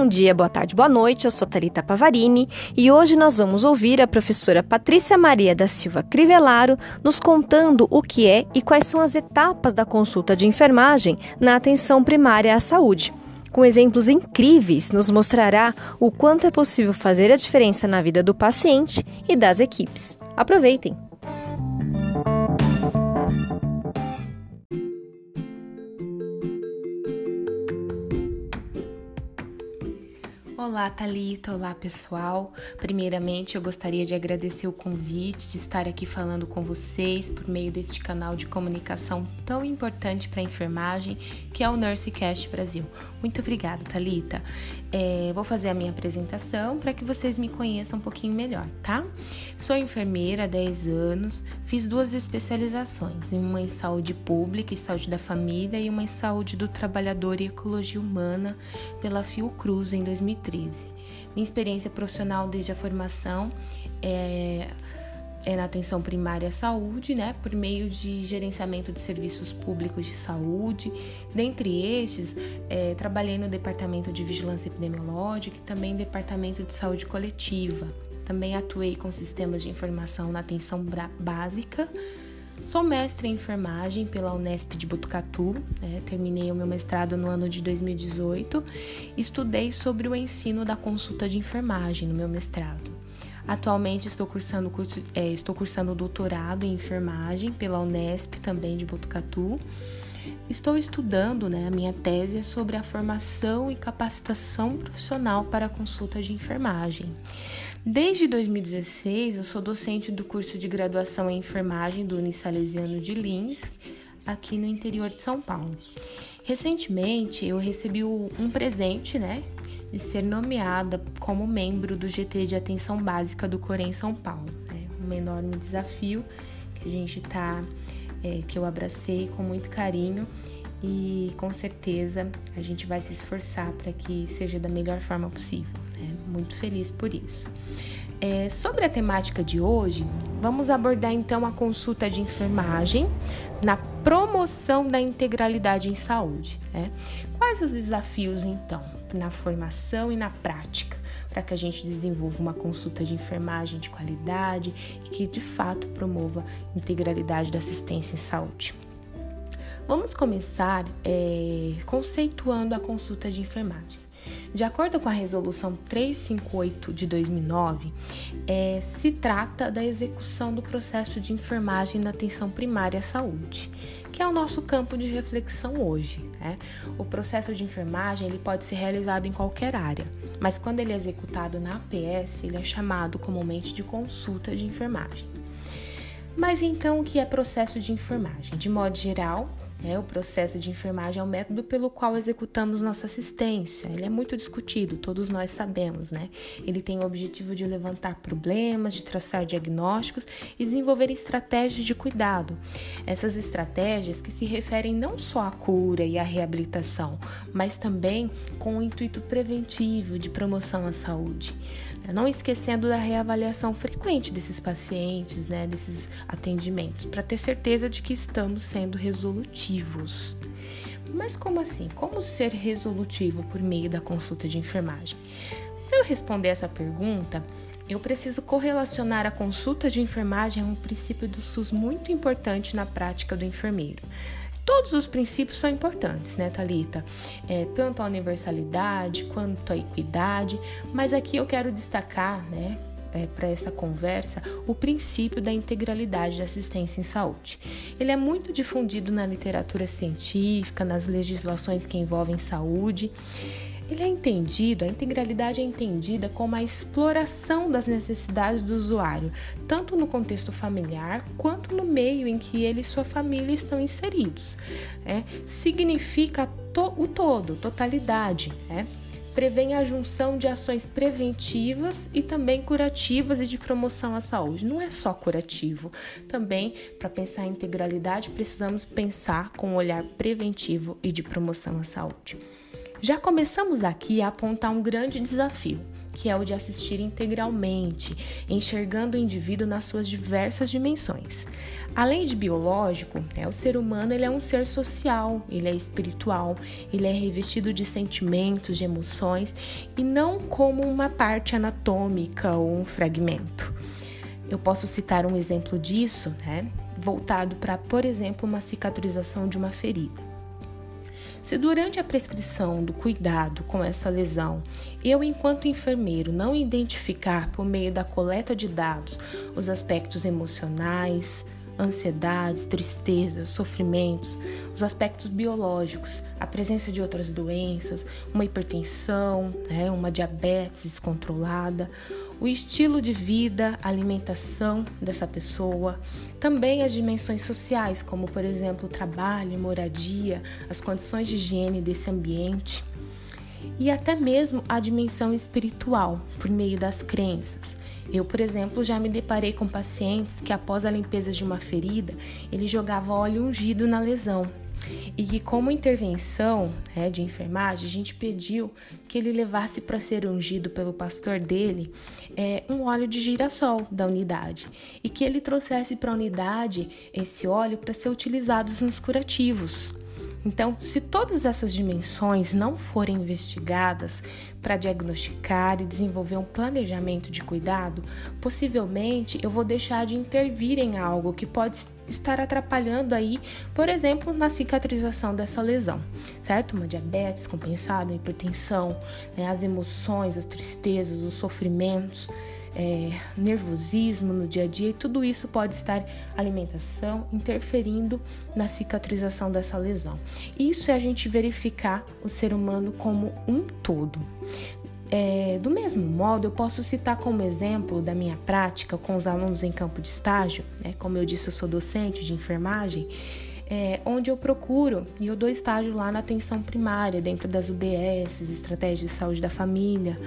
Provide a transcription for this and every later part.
Bom dia, boa tarde, boa noite. Eu sou Tarita Pavarini e hoje nós vamos ouvir a professora Patrícia Maria da Silva Crivellaro nos contando o que é e quais são as etapas da consulta de enfermagem na atenção primária à saúde. Com exemplos incríveis, nos mostrará o quanto é possível fazer a diferença na vida do paciente e das equipes. Aproveitem! Olá, Talita. Olá, pessoal. Primeiramente, eu gostaria de agradecer o convite de estar aqui falando com vocês por meio deste canal de comunicação tão importante para a enfermagem, que é o NurseCast Brasil. Muito obrigada, Talita. É, vou fazer a minha apresentação para que vocês me conheçam um pouquinho melhor, tá? Sou enfermeira há 10 anos, fiz duas especializações, uma em saúde pública e saúde da família e uma em saúde do trabalhador e ecologia humana pela Fiocruz em 2013. Minha experiência profissional desde a formação é é na atenção primária à saúde, né, por meio de gerenciamento de serviços públicos de saúde. Dentre estes, é, trabalhei no Departamento de Vigilância Epidemiológica e também Departamento de Saúde Coletiva. Também atuei com sistemas de informação na atenção básica. Sou mestre em enfermagem pela Unesp de Botucatu, né? terminei o meu mestrado no ano de 2018. Estudei sobre o ensino da consulta de enfermagem no meu mestrado. Atualmente estou cursando, curso, é, estou cursando doutorado em enfermagem pela Unesp, também de Botucatu. Estou estudando né, a minha tese é sobre a formação e capacitação profissional para consulta de enfermagem. Desde 2016, eu sou docente do curso de graduação em enfermagem do Unisalesiano de Lins, aqui no interior de São Paulo. Recentemente, eu recebi um presente, né, de ser nomeada como membro do GT de Atenção Básica do Corém São Paulo. É um enorme desafio que a gente tá, é, que eu abracei com muito carinho e com certeza a gente vai se esforçar para que seja da melhor forma possível. Né? Muito feliz por isso. É, sobre a temática de hoje, vamos abordar então a consulta de enfermagem na promoção da integralidade em saúde. Né? Quais os desafios então na formação e na prática para que a gente desenvolva uma consulta de enfermagem de qualidade e que de fato promova a integralidade da assistência em saúde? Vamos começar é, conceituando a consulta de enfermagem. De acordo com a Resolução 358 de 2009, é, se trata da execução do processo de enfermagem na atenção primária à saúde, que é o nosso campo de reflexão hoje. Né? O processo de enfermagem ele pode ser realizado em qualquer área, mas quando ele é executado na APS, ele é chamado comumente de consulta de enfermagem. Mas então, o que é processo de enfermagem? De modo geral, é, o processo de enfermagem é o método pelo qual executamos nossa assistência. Ele é muito discutido, todos nós sabemos, né? Ele tem o objetivo de levantar problemas, de traçar diagnósticos e desenvolver estratégias de cuidado. Essas estratégias que se referem não só à cura e à reabilitação, mas também com o intuito preventivo de promoção à saúde. Não esquecendo da reavaliação frequente desses pacientes, né, desses atendimentos, para ter certeza de que estamos sendo resolutivos. Mas como assim? Como ser resolutivo por meio da consulta de enfermagem? Para eu responder essa pergunta, eu preciso correlacionar a consulta de enfermagem a um princípio do SUS muito importante na prática do enfermeiro. Todos os princípios são importantes, né, Talita? É, tanto a universalidade quanto a equidade, mas aqui eu quero destacar, né, é, para essa conversa o princípio da integralidade da assistência em saúde. Ele é muito difundido na literatura científica, nas legislações que envolvem saúde. Ele é entendido, a integralidade é entendida como a exploração das necessidades do usuário, tanto no contexto familiar quanto no meio em que ele e sua família estão inseridos. É, significa to, o todo, totalidade. É, prevê a junção de ações preventivas e também curativas e de promoção à saúde. Não é só curativo, também para pensar em integralidade precisamos pensar com um olhar preventivo e de promoção à saúde. Já começamos aqui a apontar um grande desafio. Que é o de assistir integralmente, enxergando o indivíduo nas suas diversas dimensões. Além de biológico, né, o ser humano ele é um ser social, ele é espiritual, ele é revestido de sentimentos, de emoções e não como uma parte anatômica ou um fragmento. Eu posso citar um exemplo disso, né, voltado para, por exemplo, uma cicatrização de uma ferida. Se durante a prescrição do cuidado com essa lesão, eu, enquanto enfermeiro, não identificar por meio da coleta de dados os aspectos emocionais, ansiedades, tristezas, sofrimentos, os aspectos biológicos, a presença de outras doenças, uma hipertensão, né, uma diabetes descontrolada, o estilo de vida, alimentação dessa pessoa, também as dimensões sociais, como por exemplo o trabalho, moradia, as condições de higiene desse ambiente e até mesmo a dimensão espiritual por meio das crenças. Eu, por exemplo, já me deparei com pacientes que após a limpeza de uma ferida, ele jogava óleo ungido na lesão. E que, como intervenção né, de enfermagem, a gente pediu que ele levasse para ser ungido pelo pastor dele é, um óleo de girassol da unidade e que ele trouxesse para a unidade esse óleo para ser utilizado nos curativos. Então, se todas essas dimensões não forem investigadas para diagnosticar e desenvolver um planejamento de cuidado, possivelmente eu vou deixar de intervir em algo que pode estar atrapalhando aí, por exemplo, na cicatrização dessa lesão, certo? Uma diabetes compensada, hipertensão, né? as emoções, as tristezas, os sofrimentos é, nervosismo no dia a dia, e tudo isso pode estar alimentação interferindo na cicatrização dessa lesão. Isso é a gente verificar o ser humano como um todo. É, do mesmo modo, eu posso citar como exemplo da minha prática com os alunos em campo de estágio, né? como eu disse, eu sou docente de enfermagem é, onde eu procuro e eu dou estágio lá na atenção primária, dentro das UBS, estratégias de saúde da família,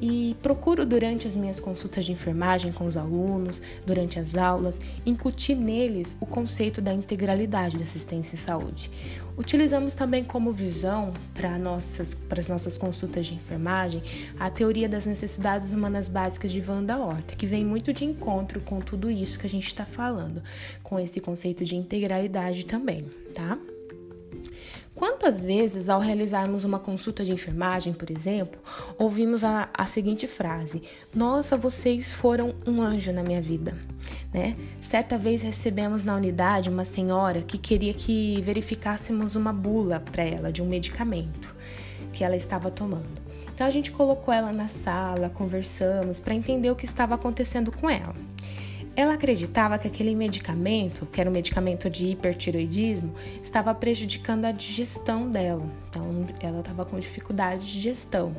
e procuro durante as minhas consultas de enfermagem com os alunos, durante as aulas, incutir neles o conceito da integralidade da assistência em saúde. Utilizamos também como visão para nossas, para as nossas consultas de enfermagem a teoria das necessidades humanas básicas de Wanda Horta, que vem muito de encontro com tudo isso que a gente está falando, com esse conceito de integralidade também, tá? Quantas vezes, ao realizarmos uma consulta de enfermagem, por exemplo, ouvimos a, a seguinte frase: Nossa, vocês foram um anjo na minha vida. Né? Certa vez recebemos na unidade uma senhora que queria que verificássemos uma bula para ela de um medicamento que ela estava tomando. Então a gente colocou ela na sala, conversamos para entender o que estava acontecendo com ela. Ela acreditava que aquele medicamento, que era um medicamento de hipertiroidismo, estava prejudicando a digestão dela. Então, ela estava com dificuldade de digestão.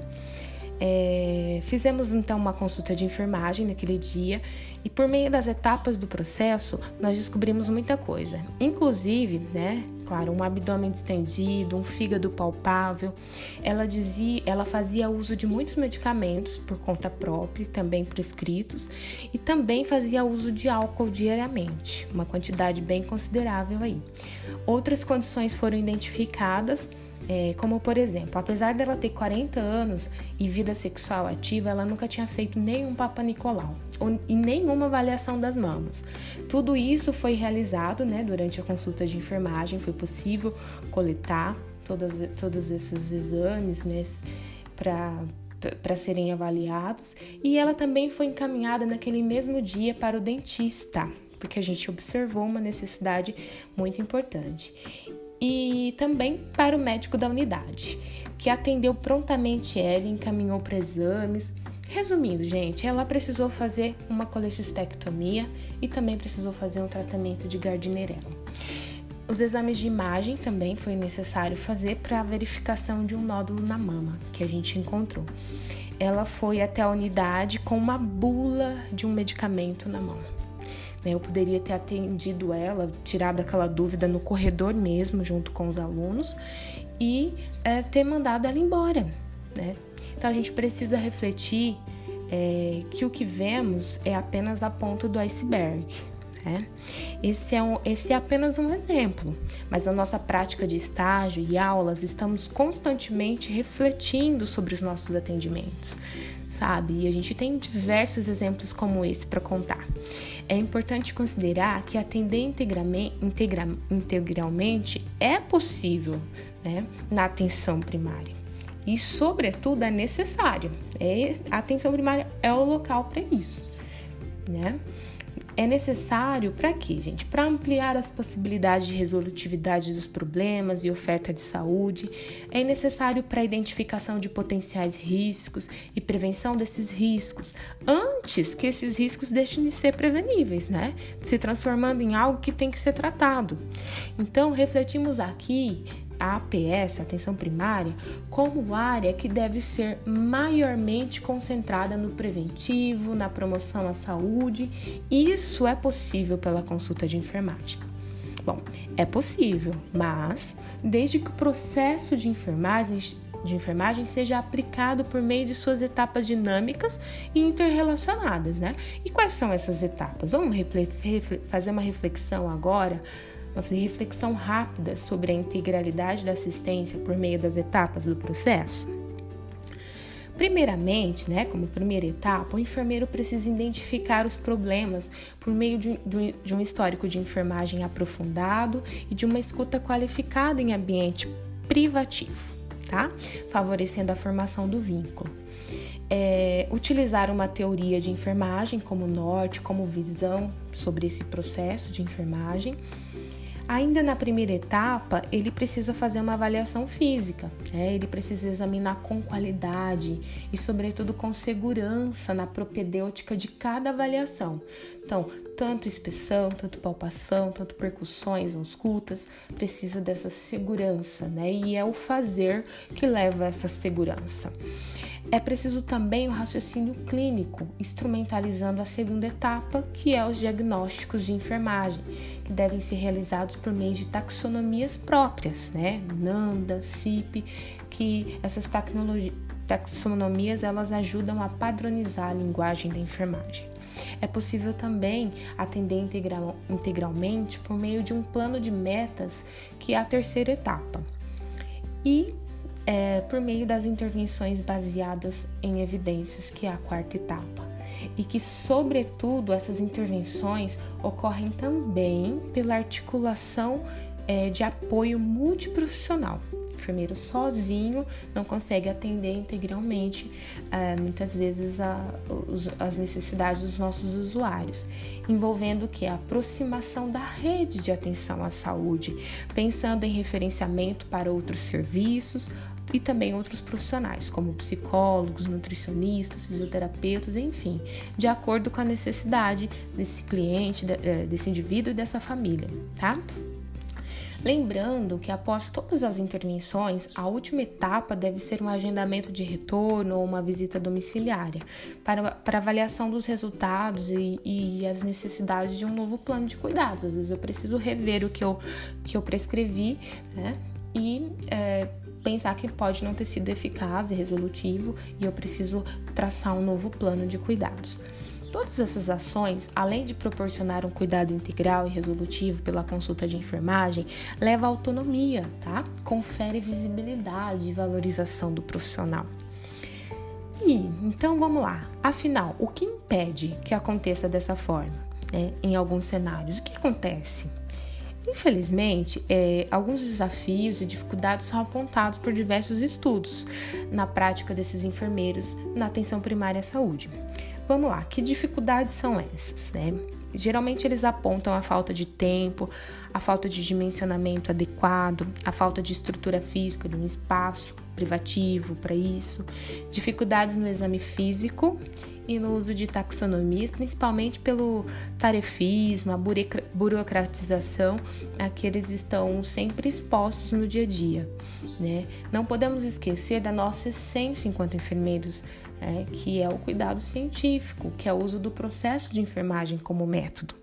É, fizemos então uma consulta de enfermagem naquele dia e por meio das etapas do processo nós descobrimos muita coisa, inclusive, né, claro, um abdômen distendido, um fígado palpável. Ela dizia, ela fazia uso de muitos medicamentos por conta própria, também prescritos, e também fazia uso de álcool diariamente, uma quantidade bem considerável aí. Outras condições foram identificadas é, como por exemplo, apesar dela ter 40 anos e vida sexual ativa, ela nunca tinha feito nenhum Papa Nicolau e nenhuma avaliação das mamas. Tudo isso foi realizado né, durante a consulta de enfermagem, foi possível coletar todas, todos esses exames né, para serem avaliados e ela também foi encaminhada naquele mesmo dia para o dentista, porque a gente observou uma necessidade muito importante e também para o médico da unidade, que atendeu prontamente ela e encaminhou para exames. Resumindo, gente, ela precisou fazer uma colecistectomia e também precisou fazer um tratamento de Gardnerella. Os exames de imagem também foi necessário fazer para a verificação de um nódulo na mama que a gente encontrou. Ela foi até a unidade com uma bula de um medicamento na mão. Né? Eu poderia ter atendido ela, tirado aquela dúvida no corredor mesmo, junto com os alunos, e é, ter mandado ela embora. Né? Então a gente precisa refletir é, que o que vemos é apenas a ponta do iceberg. Né? Esse, é um, esse é apenas um exemplo, mas na nossa prática de estágio e aulas estamos constantemente refletindo sobre os nossos atendimentos. Sabe? E a gente tem diversos exemplos como esse para contar. É importante considerar que atender integralmente, integralmente é possível né, na atenção primária. E, sobretudo, é necessário. É, a atenção primária é o local para isso. Né? É necessário para quê, gente? Para ampliar as possibilidades de resolutividade dos problemas e oferta de saúde, é necessário para a identificação de potenciais riscos e prevenção desses riscos, antes que esses riscos deixem de ser preveníveis, né? Se transformando em algo que tem que ser tratado. Então, refletimos aqui APS, atenção primária, como área que deve ser maiormente concentrada no preventivo, na promoção à saúde. Isso é possível pela consulta de enfermagem. Bom, é possível, mas desde que o processo de enfermagem, de enfermagem seja aplicado por meio de suas etapas dinâmicas e interrelacionadas, né? E quais são essas etapas? Vamos fazer uma reflexão agora uma reflexão rápida sobre a integralidade da assistência por meio das etapas do processo? Primeiramente, né, como primeira etapa, o enfermeiro precisa identificar os problemas por meio de, um histórico de enfermagem aprofundado e de uma escuta qualificada em ambiente privativo, tá? Favorecendo a formação do vínculo. É, utilizar uma teoria de enfermagem como norte, como visão sobre esse processo de enfermagem Ainda na primeira etapa, ele precisa fazer uma avaliação física, né? ele precisa examinar com qualidade e, sobretudo, com segurança na propedêutica de cada avaliação. Então, tanto inspeção, tanto palpação, tanto percussões, auscultas, precisa dessa segurança, né? E é o fazer que leva a essa segurança. É preciso também o raciocínio clínico, instrumentalizando a segunda etapa, que é os diagnósticos de enfermagem, que devem ser realizados por meio de taxonomias próprias, né? NANDA, CIP, que essas taxonomias elas ajudam a padronizar a linguagem da enfermagem. É possível também atender integral, integralmente por meio de um plano de metas, que é a terceira etapa. E é, por meio das intervenções baseadas em evidências, que é a quarta etapa. E que, sobretudo, essas intervenções ocorrem também pela articulação é, de apoio multiprofissional. Enfermeiro sozinho não consegue atender integralmente, é, muitas vezes, as necessidades dos nossos usuários, envolvendo que a aproximação da rede de atenção à saúde, pensando em referenciamento para outros serviços, e também outros profissionais, como psicólogos, nutricionistas, fisioterapeutas, enfim, de acordo com a necessidade desse cliente, eh, desse indivíduo e dessa família, tá? Lembrando que após todas as intervenções, a última etapa deve ser um agendamento de retorno ou uma visita domiciliária para, para avaliação dos resultados e, e as necessidades de um novo plano de cuidados. Às vezes eu preciso rever o que eu, que eu prescrevi, né? E é, pensar que pode não ter sido eficaz e resolutivo e eu preciso traçar um novo plano de cuidados. Todas essas ações, além de proporcionar um cuidado integral e resolutivo pela consulta de enfermagem, leva à autonomia, tá? Confere visibilidade e valorização do profissional. E então vamos lá. Afinal, o que impede que aconteça dessa forma? Né? Em alguns cenários, o que acontece? Infelizmente, é, alguns desafios e dificuldades são apontados por diversos estudos na prática desses enfermeiros na atenção primária à saúde. Vamos lá, que dificuldades são essas, né? Geralmente eles apontam a falta de tempo, a falta de dimensionamento adequado, a falta de estrutura física de um espaço privativo para isso, dificuldades no exame físico e no uso de taxonomias, principalmente pelo tarefismo, a burocratização a que eles estão sempre expostos no dia a dia. Né? Não podemos esquecer da nossa essência enquanto enfermeiros, é, que é o cuidado científico, que é o uso do processo de enfermagem como método.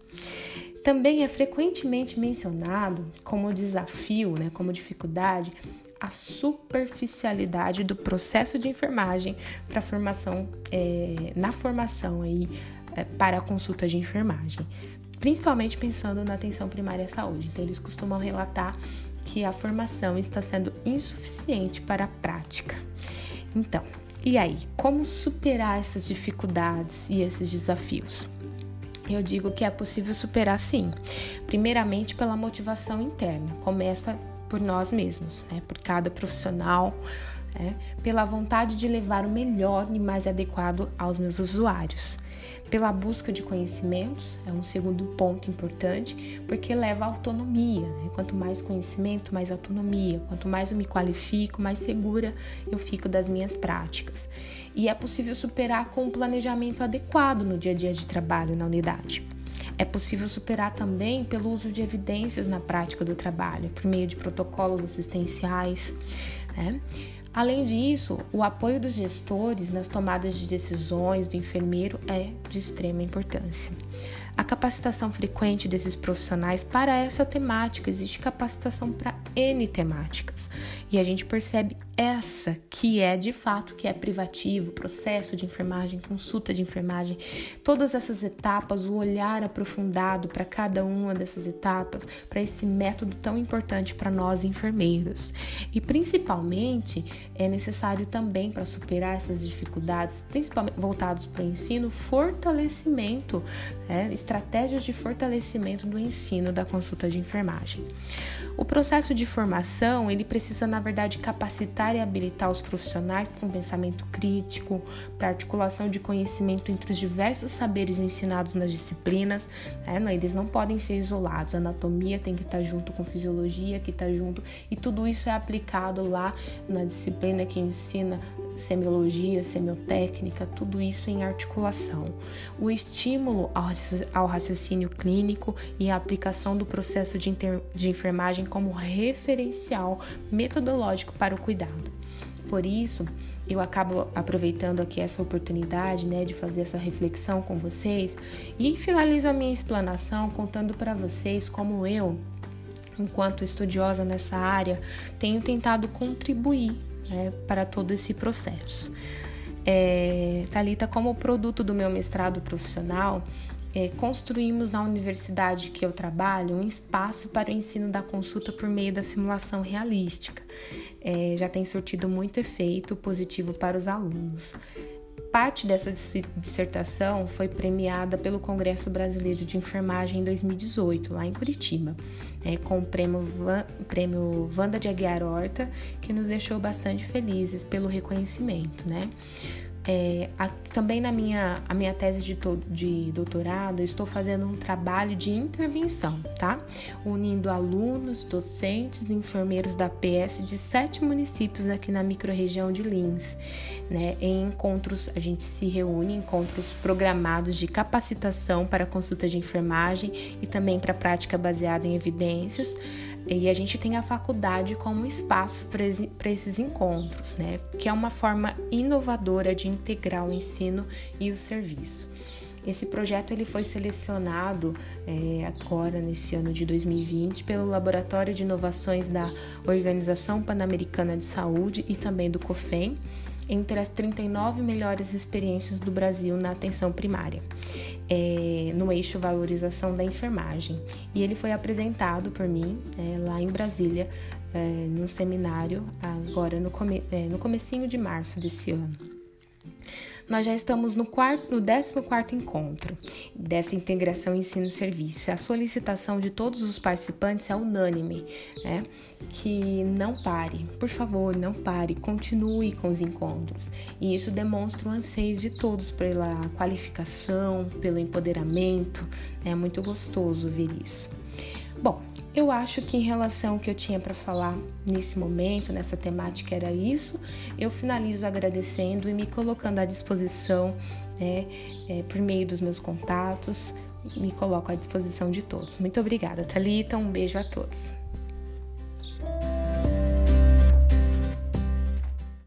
Também é frequentemente mencionado como desafio, né, como dificuldade, a superficialidade do processo de enfermagem para formação é, na formação aí é, para a consulta de enfermagem, principalmente pensando na atenção primária à saúde. Então eles costumam relatar que a formação está sendo insuficiente para a prática. Então, E aí, como superar essas dificuldades e esses desafios? Eu digo que é possível superar sim. Primeiramente pela motivação interna. Começa por nós mesmos, né? por cada profissional, né? pela vontade de levar o melhor e mais adequado aos meus usuários. Pela busca de conhecimentos, é um segundo ponto importante, porque leva à autonomia. Né? Quanto mais conhecimento, mais autonomia. Quanto mais eu me qualifico, mais segura eu fico das minhas práticas. E é possível superar com um planejamento adequado no dia a dia de trabalho na unidade. É possível superar também pelo uso de evidências na prática do trabalho, por meio de protocolos assistenciais. Né? Além disso, o apoio dos gestores nas tomadas de decisões do enfermeiro é de extrema importância. A capacitação frequente desses profissionais para essa temática, existe capacitação para N temáticas. E a gente percebe essa que é de fato que é privativo, processo de enfermagem, consulta de enfermagem, todas essas etapas, o olhar aprofundado para cada uma dessas etapas, para esse método tão importante para nós enfermeiros. E principalmente é necessário também para superar essas dificuldades, principalmente voltados para o ensino, fortalecimento, né, estratégias de fortalecimento do ensino da consulta de enfermagem. O processo de formação, ele precisa, na verdade, capacitar e habilitar os profissionais para um pensamento crítico, para articulação de conhecimento entre os diversos saberes ensinados nas disciplinas, né? eles não podem ser isolados, a anatomia tem que estar junto com fisiologia, que está junto, e tudo isso é aplicado lá na disciplina que ensina semiologia, semiotécnica, tudo isso em articulação. O estímulo ao raciocínio clínico e a aplicação do processo de, de enfermagem como referencial metodológico para o cuidado. Por isso, eu acabo aproveitando aqui essa oportunidade, né, de fazer essa reflexão com vocês e finalizo a minha explanação contando para vocês como eu, enquanto estudiosa nessa área, tenho tentado contribuir né, para todo esse processo. É, Talita, como produto do meu mestrado profissional, é, construímos na universidade que eu trabalho um espaço para o ensino da consulta por meio da simulação realística. É, já tem surtido muito efeito positivo para os alunos. Parte dessa dissertação foi premiada pelo Congresso Brasileiro de Enfermagem em 2018, lá em Curitiba, né, com o prêmio, Van, prêmio Vanda de Aguiar Horta, que nos deixou bastante felizes pelo reconhecimento, né? É, a, também na minha, a minha tese de, to, de doutorado, estou fazendo um trabalho de intervenção, tá? Unindo alunos, docentes e enfermeiros da PS de sete municípios aqui na microrregião de Lins. Né? Em encontros, a gente se reúne, encontros programados de capacitação para consulta de enfermagem e também para prática baseada em evidências. E a gente tem a faculdade como espaço para esses encontros, né? Que é uma forma inovadora de integrar o ensino e o serviço. Esse projeto ele foi selecionado é, agora nesse ano de 2020 pelo Laboratório de Inovações da Organização Pan-Americana de Saúde e também do COFEM entre as 39 melhores experiências do Brasil na atenção primária, é, no eixo valorização da enfermagem. E ele foi apresentado por mim é, lá em Brasília, é, no seminário, agora no, come, é, no comecinho de março desse ano. Nós já estamos no, quarto, no 14 encontro dessa integração ensino-serviço. A solicitação de todos os participantes é unânime, né? Que não pare, por favor, não pare, continue com os encontros. E isso demonstra o anseio de todos pela qualificação, pelo empoderamento. É muito gostoso ver isso. Bom, eu acho que em relação ao que eu tinha para falar nesse momento, nessa temática, era isso. Eu finalizo agradecendo e me colocando à disposição, né, é, por meio dos meus contatos, me coloco à disposição de todos. Muito obrigada, Thalita. Um beijo a todos.